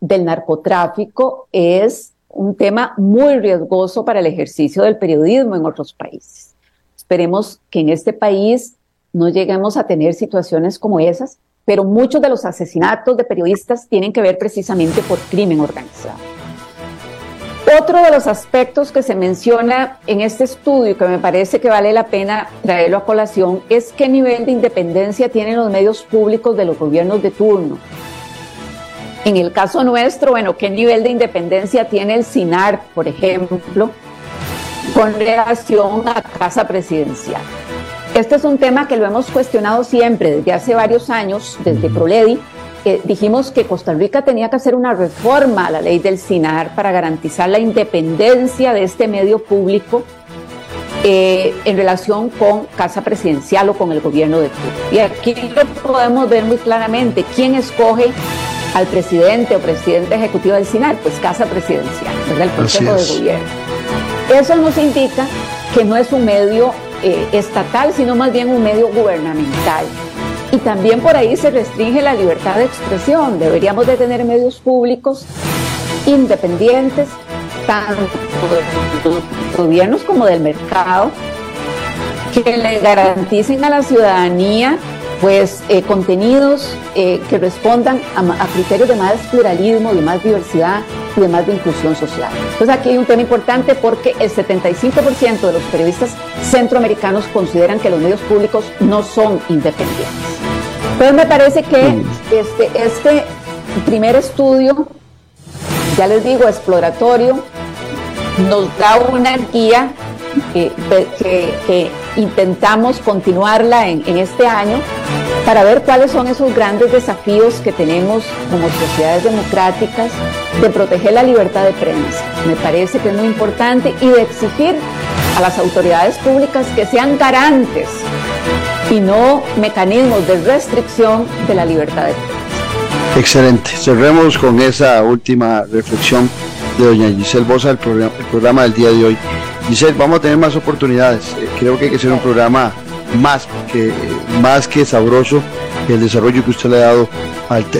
del narcotráfico es un tema muy riesgoso para el ejercicio del periodismo en otros países. Esperemos que en este país no lleguemos a tener situaciones como esas, pero muchos de los asesinatos de periodistas tienen que ver precisamente por crimen organizado. Otro de los aspectos que se menciona en este estudio, que me parece que vale la pena traerlo a colación, es qué nivel de independencia tienen los medios públicos de los gobiernos de turno. En el caso nuestro, bueno, qué nivel de independencia tiene el SINAR, por ejemplo, con relación a Casa Presidencial. Este es un tema que lo hemos cuestionado siempre desde hace varios años, desde Proledi, dijimos que Costa Rica tenía que hacer una reforma a la ley del SINAR para garantizar la independencia de este medio público eh, en relación con Casa Presidencial o con el gobierno de turno. Y aquí lo podemos ver muy claramente. ¿Quién escoge al presidente o presidente ejecutivo del SINAR? Pues Casa Presidencial, ¿verdad? El Consejo de Gobierno. Eso nos indica que no es un medio eh, estatal, sino más bien un medio gubernamental. Y también por ahí se restringe la libertad de expresión. Deberíamos de tener medios públicos independientes, tanto de los gobiernos como del mercado, que le garanticen a la ciudadanía pues eh, contenidos eh, que respondan a, criterios de más pluralismo, de más diversidad y de más de inclusión social. Entonces aquí hay un tema importante porque el 75% de los periodistas centroamericanos consideran que los medios públicos no son independientes. Entonces me parece que este, este primer estudio, ya les digo, exploratorio, nos da una guía que, intentamos continuarla en, en este año para ver cuáles son esos grandes desafíos que tenemos como sociedades democráticas de proteger la libertad de prensa. Me parece que es muy importante y de exigir a las autoridades públicas que sean garantes y no mecanismos de restricción de la libertad de prensa. Excelente. Cerremos con esa última reflexión de doña Giselle Bosa, el programa, el programa del día de hoy. Giselle, vamos a tener más oportunidades. Eh, creo que hay que hacer un programa más que, más que sabroso el desarrollo que usted le ha dado al tema.